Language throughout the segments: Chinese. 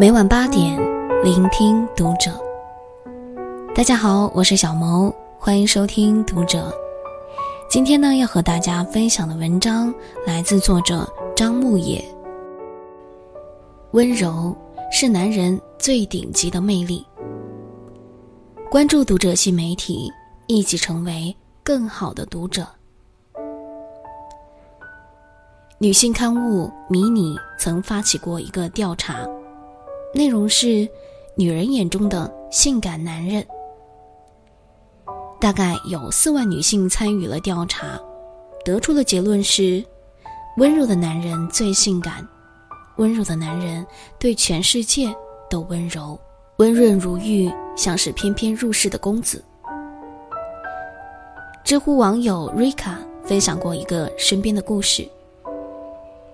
每晚八点，聆听读者。大家好，我是小萌，欢迎收听读者。今天呢，要和大家分享的文章来自作者张牧野。温柔是男人最顶级的魅力。关注读者新媒体，一起成为更好的读者。女性刊物《迷你》曾发起过一个调查。内容是女人眼中的性感男人。大概有四万女性参与了调查，得出的结论是：温柔的男人最性感，温柔的男人对全世界都温柔，温润如玉，像是翩翩入世的公子。知乎网友瑞卡分享过一个身边的故事：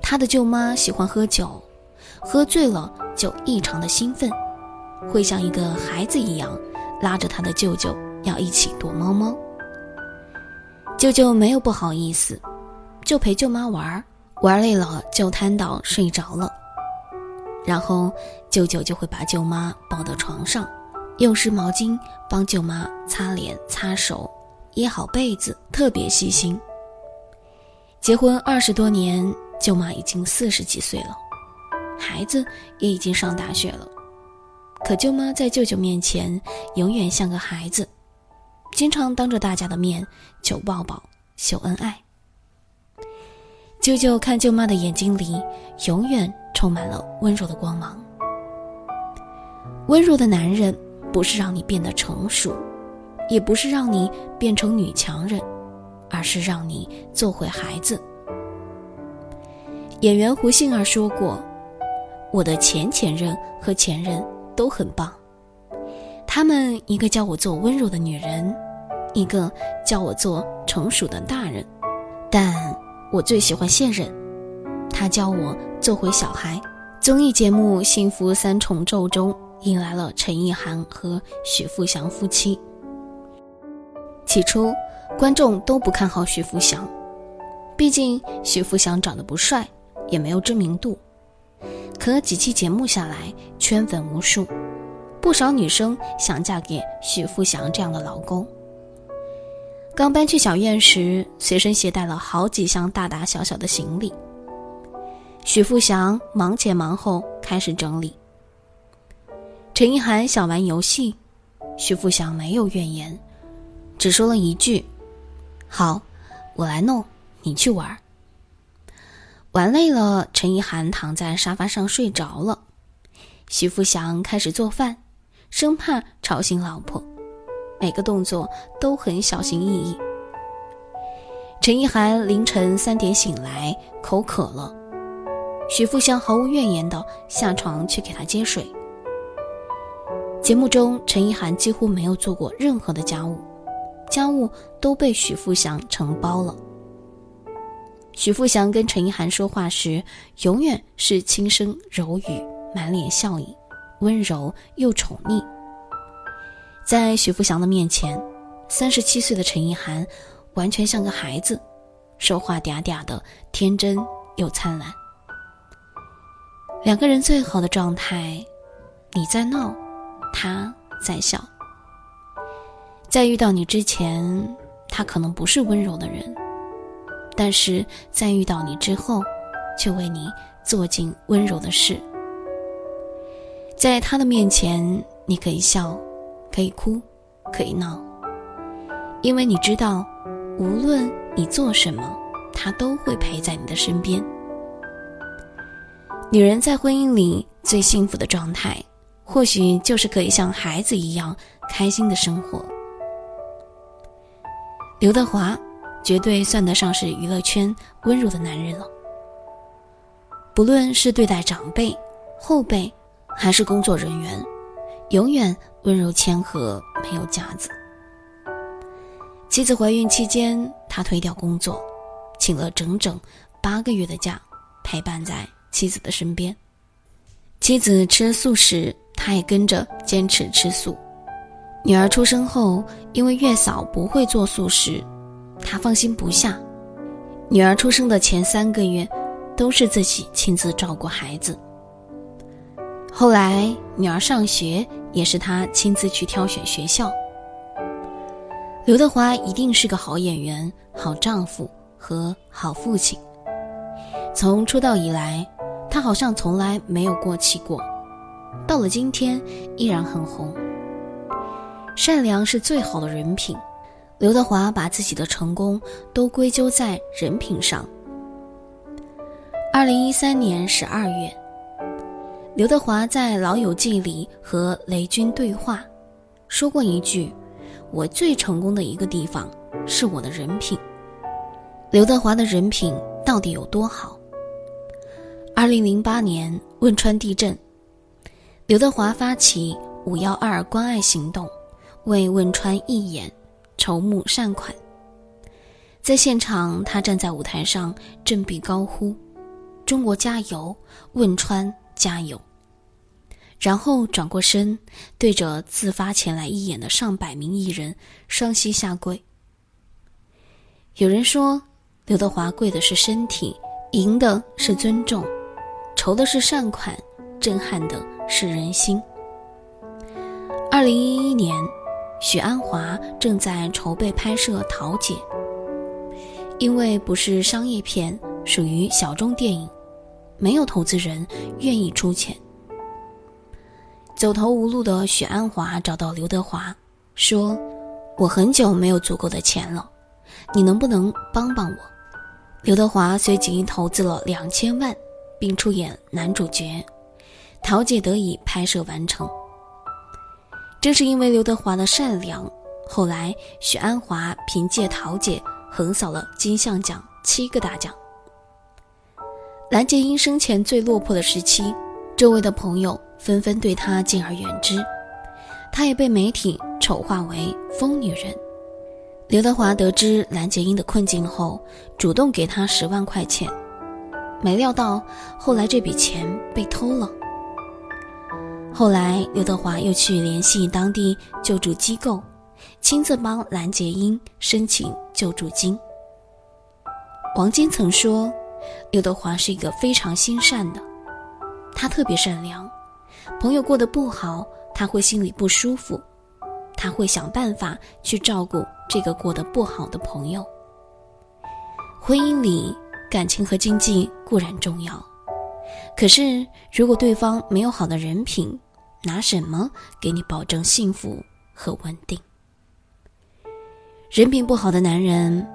他的舅妈喜欢喝酒，喝醉了。就异常的兴奋，会像一个孩子一样，拉着他的舅舅要一起躲猫猫。舅舅没有不好意思，就陪舅妈玩，玩累了就瘫倒睡着了。然后舅舅就会把舅妈抱到床上，用湿毛巾帮舅妈擦脸擦手，掖好被子，特别细心。结婚二十多年，舅妈已经四十几岁了。孩子也已经上大学了，可舅妈在舅舅面前永远像个孩子，经常当着大家的面求抱抱、秀恩爱。舅舅看舅妈的眼睛里永远充满了温柔的光芒。温柔的男人不是让你变得成熟，也不是让你变成女强人，而是让你做回孩子。演员胡杏儿说过。我的前前任和前任都很棒，他们一个教我做温柔的女人，一个教我做成熟的大人，但我最喜欢现任，他教我做回小孩。综艺节目《幸福三重奏》中迎来了陈意涵和许富祥夫妻。起初，观众都不看好许富祥，毕竟许富祥长得不帅，也没有知名度。可几期节目下来，圈粉无数，不少女生想嫁给许富祥这样的老公。刚搬去小院时，随身携带了好几箱大大小小的行李。许富祥忙前忙后开始整理。陈意涵想玩游戏，许富祥没有怨言，只说了一句：“好，我来弄，你去玩。”玩累了，陈意涵躺在沙发上睡着了。徐富祥开始做饭，生怕吵醒老婆，每个动作都很小心翼翼。陈意涵凌晨三点醒来，口渴了，徐富祥毫无怨言的下床去给他接水。节目中，陈意涵几乎没有做过任何的家务，家务都被许富祥承包了。许富祥跟陈意涵说话时，永远是轻声柔语，满脸笑意，温柔又宠溺。在许富祥的面前，三十七岁的陈意涵完全像个孩子，说话嗲嗲的，天真又灿烂。两个人最好的状态，你在闹，他在笑。在遇到你之前，他可能不是温柔的人。但是在遇到你之后，却为你做尽温柔的事。在他的面前，你可以笑，可以哭，可以闹，因为你知道，无论你做什么，他都会陪在你的身边。女人在婚姻里最幸福的状态，或许就是可以像孩子一样开心的生活。刘德华。绝对算得上是娱乐圈温柔的男人了。不论是对待长辈、后辈，还是工作人员，永远温柔谦和，没有架子。妻子怀孕期间，他推掉工作，请了整整八个月的假，陪伴在妻子的身边。妻子吃素食，他也跟着坚持吃素。女儿出生后，因为月嫂不会做素食。他放心不下，女儿出生的前三个月，都是自己亲自照顾孩子。后来女儿上学也是他亲自去挑选学校。刘德华一定是个好演员、好丈夫和好父亲。从出道以来，他好像从来没有过气过，到了今天依然很红。善良是最好的人品，刘德华把自己的成功都归咎在人品上。二零一三年十二月，刘德华在《老友记》里和雷军对话，说过一句。我最成功的一个地方是我的人品。刘德华的人品到底有多好？二零零八年汶川地震，刘德华发起“五幺二”关爱行动，为汶川义演筹募善款。在现场，他站在舞台上振臂高呼：“中国加油，汶川加油！”然后转过身，对着自发前来义演的上百名艺人双膝下跪。有人说，刘德华跪的是身体，赢的是尊重，筹的是善款，震撼的是人心。二零一一年，许鞍华正在筹备拍摄《桃姐》，因为不是商业片，属于小众电影，没有投资人愿意出钱。走投无路的许鞍华找到刘德华，说：“我很久没有足够的钱了，你能不能帮帮我？”刘德华随即投资了两千万，并出演男主角，桃姐得以拍摄完成。正是因为刘德华的善良，后来许鞍华凭借桃姐横扫了金像奖七个大奖。蓝洁瑛生前最落魄的时期，周围的朋友。纷纷对她敬而远之，她也被媒体丑化为疯女人。刘德华得知蓝洁瑛的困境后，主动给她十万块钱，没料到后来这笔钱被偷了。后来刘德华又去联系当地救助机构，亲自帮蓝洁瑛申请救助金。王晶曾说，刘德华是一个非常心善的，他特别善良。朋友过得不好，他会心里不舒服，他会想办法去照顾这个过得不好的朋友。婚姻里，感情和经济固然重要，可是如果对方没有好的人品，拿什么给你保证幸福和稳定？人品不好的男人，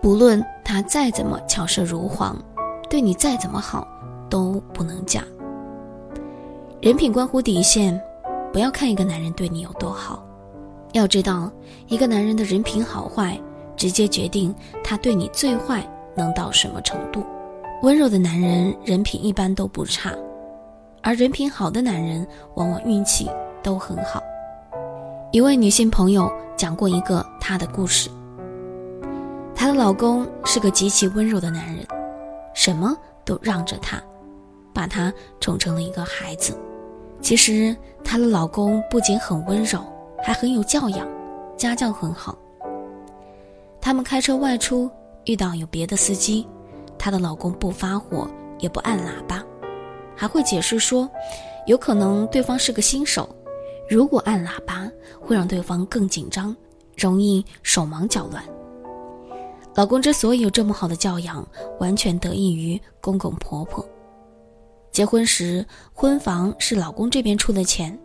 不论他再怎么巧舌如簧，对你再怎么好，都不能嫁。人品关乎底线，不要看一个男人对你有多好，要知道一个男人的人品好坏，直接决定他对你最坏能到什么程度。温柔的男人人品一般都不差，而人品好的男人往往运气都很好。一位女性朋友讲过一个她的故事，她的老公是个极其温柔的男人，什么都让着她，把她宠成了一个孩子。其实她的老公不仅很温柔，还很有教养，家教很好。他们开车外出，遇到有别的司机，她的老公不发火，也不按喇叭，还会解释说，有可能对方是个新手，如果按喇叭会让对方更紧张，容易手忙脚乱。老公之所以有这么好的教养，完全得益于公公婆婆。结婚时，婚房是老公这边出的钱，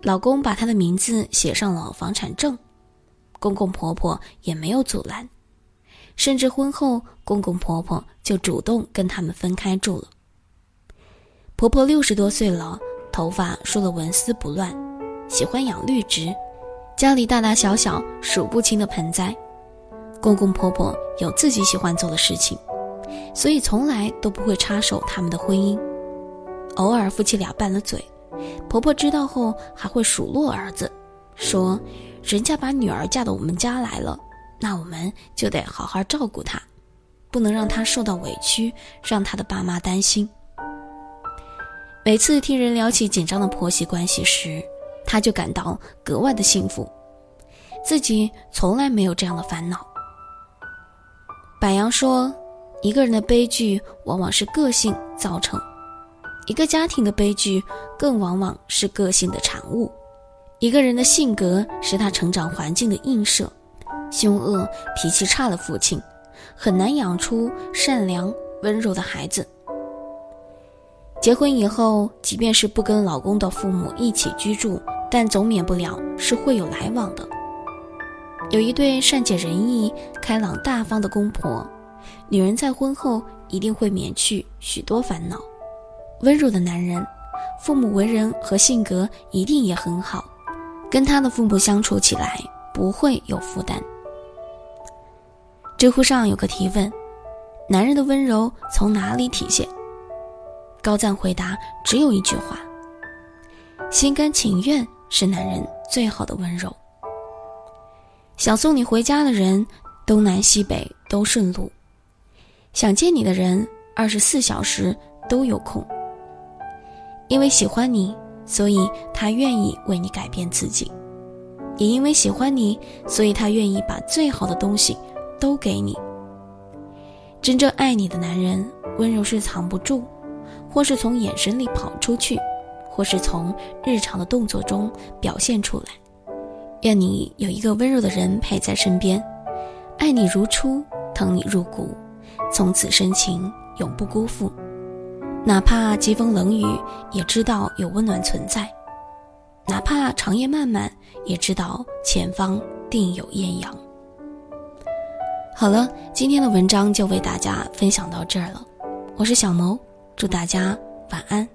老公把他的名字写上了房产证，公公婆婆也没有阻拦，甚至婚后公公婆婆就主动跟他们分开住了。婆婆六十多岁了，头发梳得纹丝不乱，喜欢养绿植，家里大大小小数不清的盆栽，公公婆婆有自己喜欢做的事情。所以从来都不会插手他们的婚姻，偶尔夫妻俩拌了嘴，婆婆知道后还会数落儿子，说：“人家把女儿嫁到我们家来了，那我们就得好好照顾他，不能让他受到委屈，让他的爸妈担心。”每次听人聊起紧张的婆媳关系时，他就感到格外的幸福，自己从来没有这样的烦恼。柏杨说。一个人的悲剧往往是个性造成，一个家庭的悲剧，更往往是个性的产物。一个人的性格是他成长环境的映射。凶恶、脾气差的父亲，很难养出善良、温柔的孩子。结婚以后，即便是不跟老公的父母一起居住，但总免不了是会有来往的。有一对善解人意、开朗大方的公婆，女人在婚后一定会免去许多烦恼。温柔的男人，父母为人和性格一定也很好，跟他的父母相处起来不会有负担。知乎上有个提问：男人的温柔从哪里体现？高赞回答只有一句话：心甘情愿是男人最好的温柔。想送你回家的人，东南西北都顺路；想见你的人，二十四小时都有空。因为喜欢你，所以他愿意为你改变自己；也因为喜欢你，所以他愿意把最好的东西。都给你。真正爱你的男人，温柔是藏不住，或是从眼神里跑出去，或是从日常的动作中表现出来。愿你有一个温柔的人陪在身边，爱你如初，疼你入骨，从此深情永不辜负。哪怕疾风冷雨，也知道有温暖存在；哪怕长夜漫漫，也知道前方定有艳阳。好了，今天的文章就为大家分享到这儿了。我是小萌，祝大家晚安。